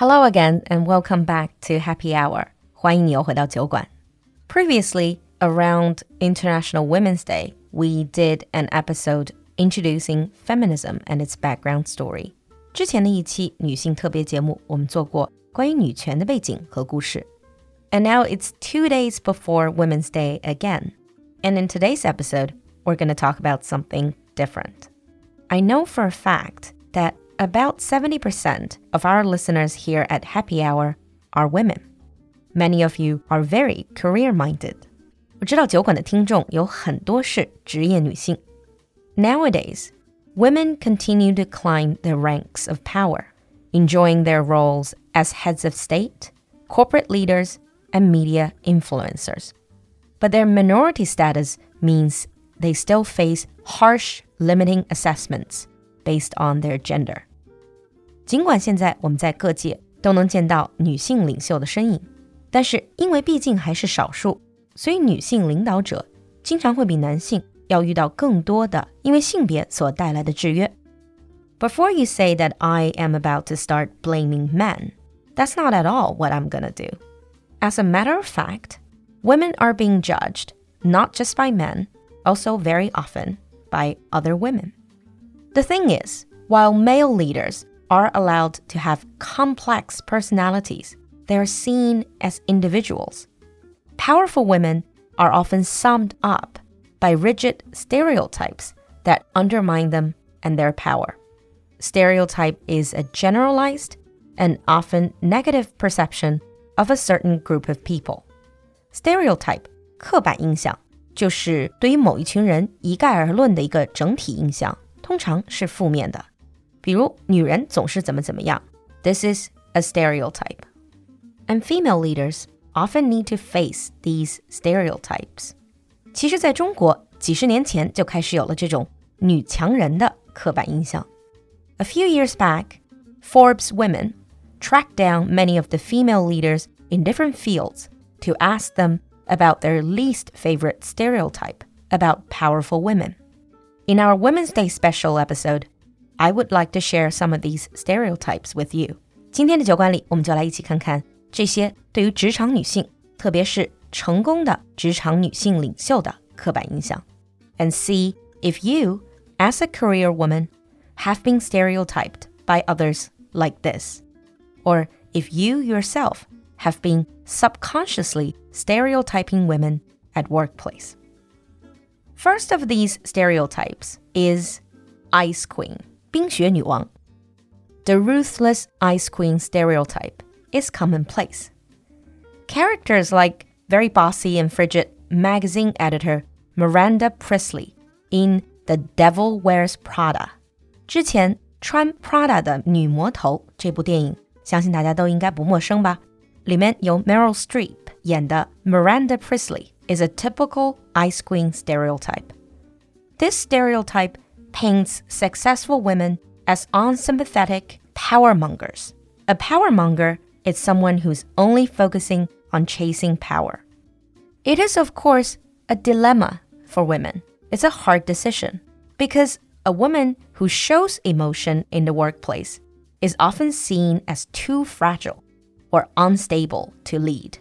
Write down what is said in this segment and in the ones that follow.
Hello again and welcome back to Happy Hour. 欢迎你又回到酒馆。Previously, around International Women's Day, we did an episode introducing feminism and its background story. 之前的一期女性特别节目，我们做过关于女权的背景和故事。And now it's two days before Women's Day again. And in today's episode, we're going to talk about something different. I know for a fact that about 70% of our listeners here at Happy Hour are women. Many of you are very career minded. 我知道酒馆的听众有很多是职业女性。Nowadays, women continue to climb the ranks of power, enjoying their roles as heads of state, corporate leaders, and media influencers. But their minority status means they still face harsh limiting assessments based on their gender. 尽管现在我们在各界都能见到女性领袖的身影，但是因为毕竟还是少数，所以女性领导者经常会比男性要遇到更多的因为性别所带来的制约。Before you say that I am about to start blaming men, that's not at all what I'm gonna do. As a matter of fact, women are being judged not just by men, also very often by other women. The thing is, while male leaders are allowed to have complex personalities, they are seen as individuals. Powerful women are often summed up by rigid stereotypes that undermine them and their power. Stereotype is a generalized and often negative perception of a certain group of people. Stereotype 刻板印象就是对于某一群人一概而论的一个整体印象，通常是负面的。 比如女人总是怎么怎么样，This is a stereotype. And female leaders often need to face these stereotypes. 其实，在中国几十年前就开始有了这种女强人的刻板印象。A few years back, Forbes Women tracked down many of the female leaders in different fields to ask them about their least favorite stereotype about powerful women. In our Women's Day special episode, I would like to share some of these stereotypes with you. 今天的酒馆里，我们就来一起看看这些对于职场女性，特别是成功的职场女性领袖的刻板印象，and see if you, as a career woman, have been stereotyped by others like this or if you yourself have been subconsciously stereotyping women at workplace. First of these stereotypes is Ice Queen, 冰雪女王，the ruthless ice queen stereotype is commonplace. Characters like very bossy and frigid magazine editor Miranda Priestly in The Devil Wears Prada. 之前穿 Prada 的女魔头这部电影，相信大家都应该不陌生吧？里面有 Meryl Streep 演的 Miranda Priestly is a typical ice queen stereotype. This stereotype paints successful women as unsympathetic power mongers. A power monger is someone who's only focusing on chasing power. It is, of course, a dilemma for women. It's a hard decision because a woman who shows emotion in the workplace is often seen as too fragile or unstable to lead.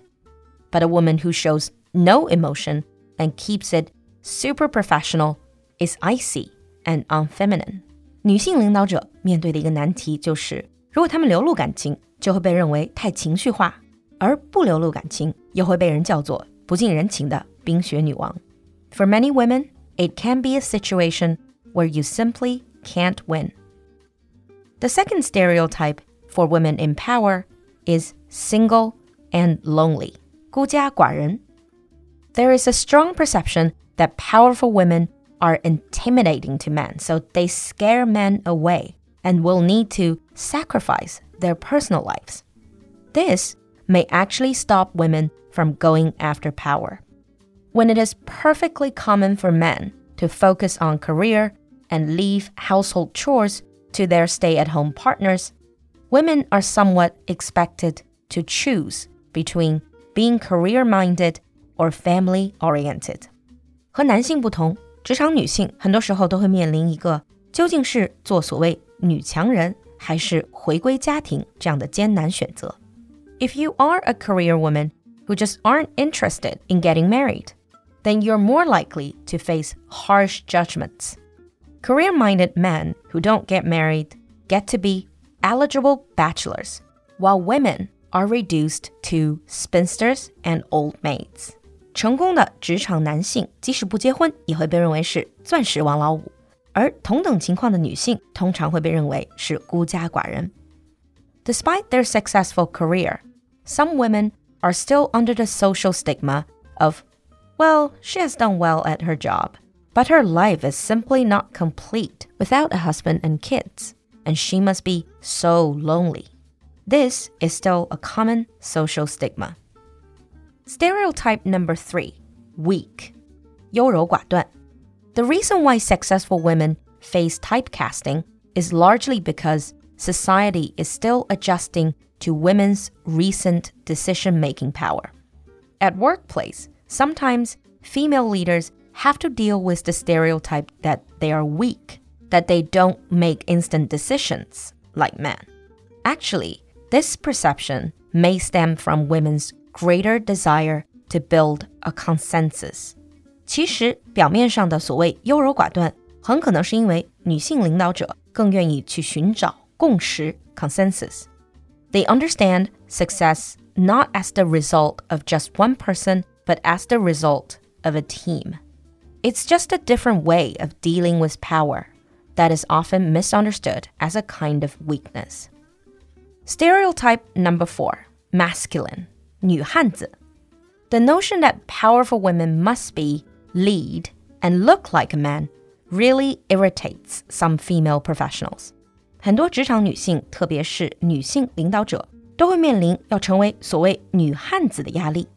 But a woman who shows no emotion and keeps it super professional is icy and unfeminine. 女性领导者面对的一个难题就是，如果她们流露感情，就会被认为太情绪化；而不流露感情，又会被人叫做不近人情的冰雪女王。For many women, it can be a situation where you simply can't win. The second stereotype for women in power is single and lonely. 孤家寡人. There is a strong perception that powerful women are intimidating to men, so they scare men away and will need to sacrifice their personal lives. This may actually stop women from going after power. When it is perfectly common for men to focus on career and leave household chores to their stay at home partners, women are somewhat expected to choose between being career minded or family oriented. 和男性不同， 职场女性很多时候都会面临一个究竟是做所谓女强人 还是回归家庭这样的艰难选择。If you are a career woman who just aren't interested in getting married, then you're more likely to face harsh judgments. Career minded men who don't get married get to be eligible bachelors, while women are reduced to spinsters and old maids. 成功的职场男性即使不结婚，也会被认为是钻石王老五，而同等情况的女性通常会被认为是孤家寡人。Despite their successful career, some women are still under the social stigma of, well, she has done well at her job, but her life is simply not complete without a husband and kids, and she must be so lonely. This is still a common social stigma. Stereotype number three weak. 优柔寡断. The reason why successful women face typecasting is largely because society is still adjusting to women's recent decision making power. At workplace, sometimes female leaders have to deal with the stereotype that they are weak, that they don't make instant decisions like men. Actually, this perception may stem from women's greater desire to build a consensus. 其实表面上的所谓优柔寡断，很可能是因为女性领导者更愿意去寻找共识 consensus. They understand success not as the result of just one person, but as the result of a team. It's just a different way of dealing with power that is often misunderstood as a kind of weakness. Stereotype number four masculine. 女汉子. The notion that powerful women must be, lead, and look like a man really irritates some female professionals. 很多职场女性，特别是女性领导者，都会面临要成为所谓女汉子的压力。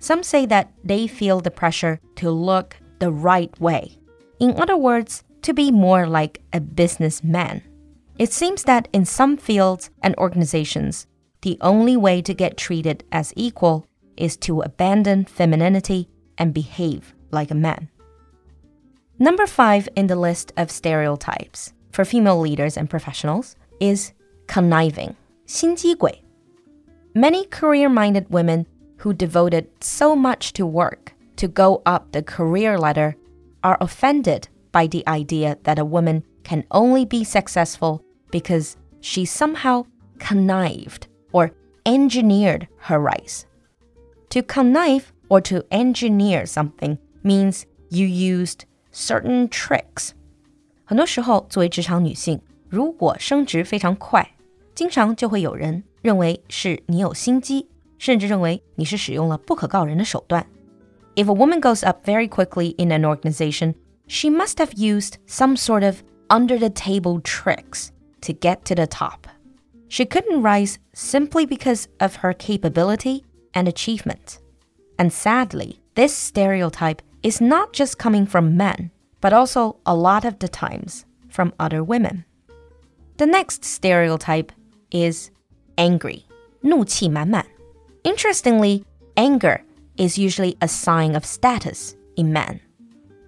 Some say that they feel the pressure to look the right way. In other words, to be more like a businessman. It seems that in some fields and organizations, the only way to get treated as equal is to abandon femininity and behave like a man. Number five in the list of stereotypes for female leaders and professionals is conniving, 心机鬼. Many career minded women who devoted so much to work to go up the career ladder are offended by the idea that a woman can only be successful because she somehow connived or engineered her rise. To connive or to engineer something means you used certain tricks. 很多时候，作为职场女性，如果升职非常快，经常就会有人认为是你有心机，甚至认为你是使用了不可告人的手段。If a woman goes up very quickly in an organization, she must have used some sort of under the table tricks to get to the top. She couldn't rise simply because of her capability and achievement. And sadly, this stereotype is not just coming from men, but also a lot of the times from other women. The next stereotype is angry, 怒气满满. Interestingly, anger is usually a sign of status in men.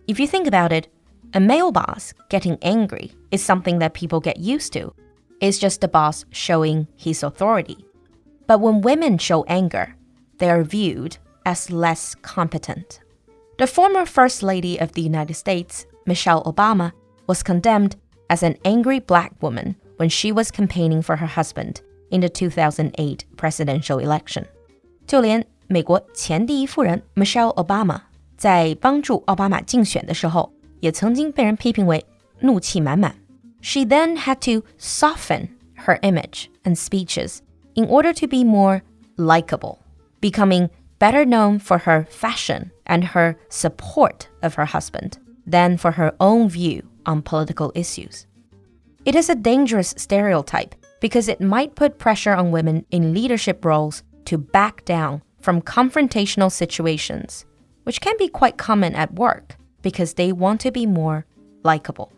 If you think about it, a male boss getting angry is something that people get used to is just the boss showing his authority. But when women show anger, they are viewed as less competent. The former First Lady of the United States, Michelle Obama, was condemned as an angry black woman when she was campaigning for her husband in the 2008 presidential election. 就连美国前第一夫人 Michelle Obama 在帮助奥巴马竞选的时候，也曾经被人批评为怒气满满。 She then had to soften her image and speeches in order to be more likable, becoming better known for her fashion and her support of her husband than for her own view on political issues. It is a dangerous stereotype because it might put pressure on women in leadership roles to back down from confrontational situations, which can be quite common at work because they want to be more likable.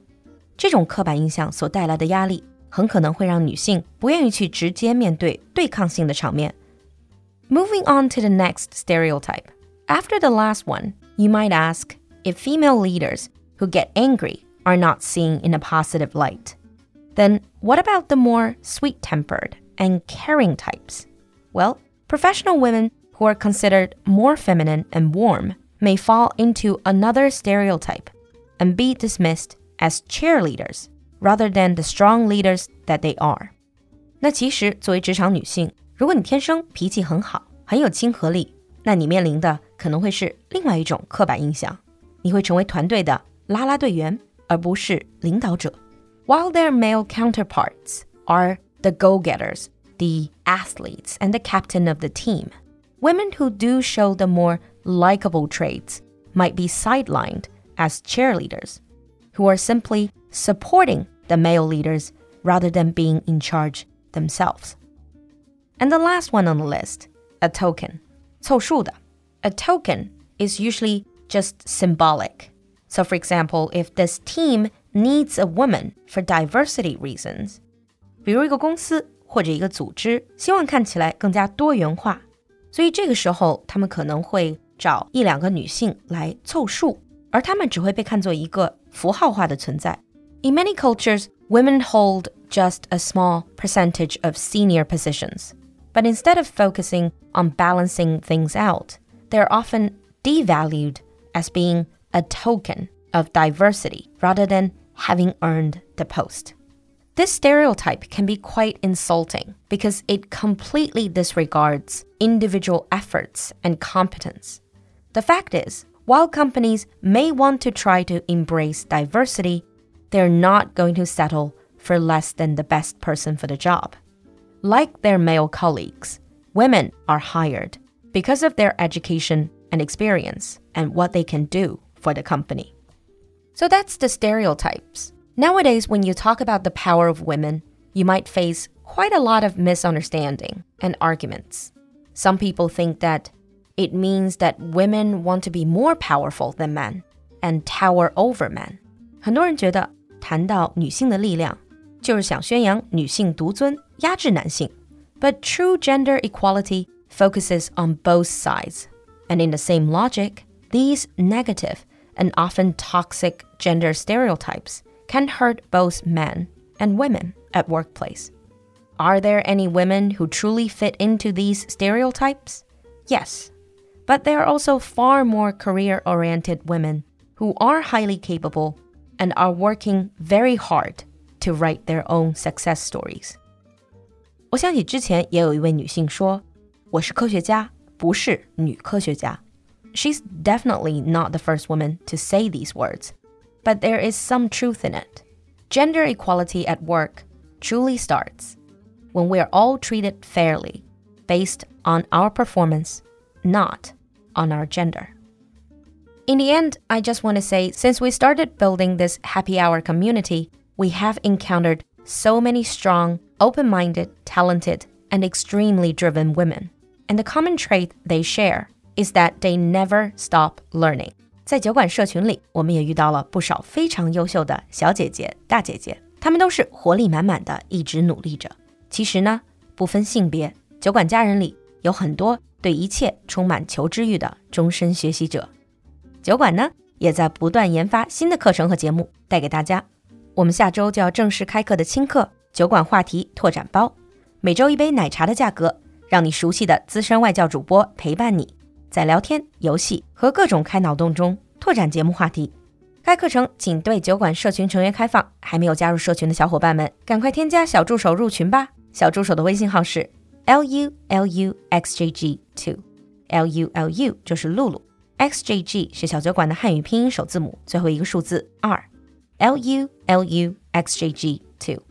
这种刻板印象所带来的压力，很可能会让女性不愿意去直接面对对抗性的场面。Moving on to the next stereotype. After the last one, you might ask if female leaders who get angry are not seen in a positive light. Then what about the more sweet-tempered and caring types? Well, professional women who are considered more feminine and warm may fall into another stereotype and be dismissed as cheerleaders rather than the strong leaders that they are. 那其实作为职场女性，如果你天生脾气很好，很有亲和力，那你面临的可能会是另外一种刻板印象，你会成为团队的啦啦队员，而不是领导者。While their male counterparts are the go-getters, the athletes, and the captain of the team, women who do show the more likable traits might be sidelined as cheerleaders, who are simply supporting the male leaders rather than being in charge themselves. And the last one on the list, a token. 凑数的. A token is usually just symbolic. So for example, if this team needs a woman for diversity reasons, 比如一个公司或者一个组织希望看起来更加多元化，所以这个时候他们可能会找一两个女性来凑数，而她们只会被看作一个 符号化的存在。In many cultures, women hold just a small percentage of senior positions. But instead of focusing on balancing things out, they're often devalued as being a token of diversity rather than having earned the post. This stereotype can be quite insulting because it completely disregards individual efforts and competence. The fact is, while companies may want to try to embrace diversity, they're not going to settle for less than the best person for the job. Like their male colleagues, women are hired because of their education and experience and what they can do for the company. So that's the stereotypes. Nowadays, when you talk about the power of women, you might face quite a lot of misunderstanding and arguments. Some people think that it means that women want to be more powerful than men and tower over men. 很多人觉得谈到女性的力量，就是想宣扬女性独尊，压制男性。But true gender equality focuses on both sides. And in the same logic, these negative and often toxic gender stereotypes can hurt both men and women at workplace. Are there any women who truly fit into these stereotypes? Yes. But there are also far more career oriented women who are highly capable and are working very hard to write their own success stories. 我想起之前也有一位女性说：“我是科学家，不是女科学家。” She's definitely not the first woman to say these words, but there is some truth in it. Gender equality at work truly starts when we are all treated fairly based on our performance, not on our gender. In the end, I just want to say since we started building this happy hour community, we have encountered so many strong, open minded, talented, and extremely driven women. And the common trait they share is that they never stop learning. 在酒馆社群里，我们也遇到了不少非常优秀的小姐姐、大姐姐，她们都是活力满满的，一直努力着。其实呢，不分性别，酒馆家人里有很多 对一切充满求知欲的终身学习者。酒馆呢，也在不断研发新的课程和节目带给大家。我们下周就要正式开课的轻课酒馆话题拓展包，每周一杯奶茶的价格，让你熟悉的资深外教主播陪伴你，在聊天、游戏和各种开脑洞中拓展节目话题。该课程仅对酒馆社群成员开放，还没有加入社群的小伙伴们，赶快添加小助手入群吧。小助手的微信号是 l u l u x j g two，l u l u 就是露露，x j g 是小酒馆的汉语拼音首字母，最后一个数字二。L U L U X J G Two，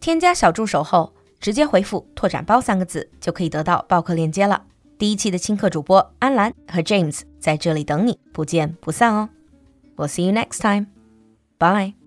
添加小助手后，直接回复“拓展包”三个字，就可以得到报课链接了。第一期的轻课主播安兰和 James 在这里等你，不见不散哦。We'll see you next time. Bye.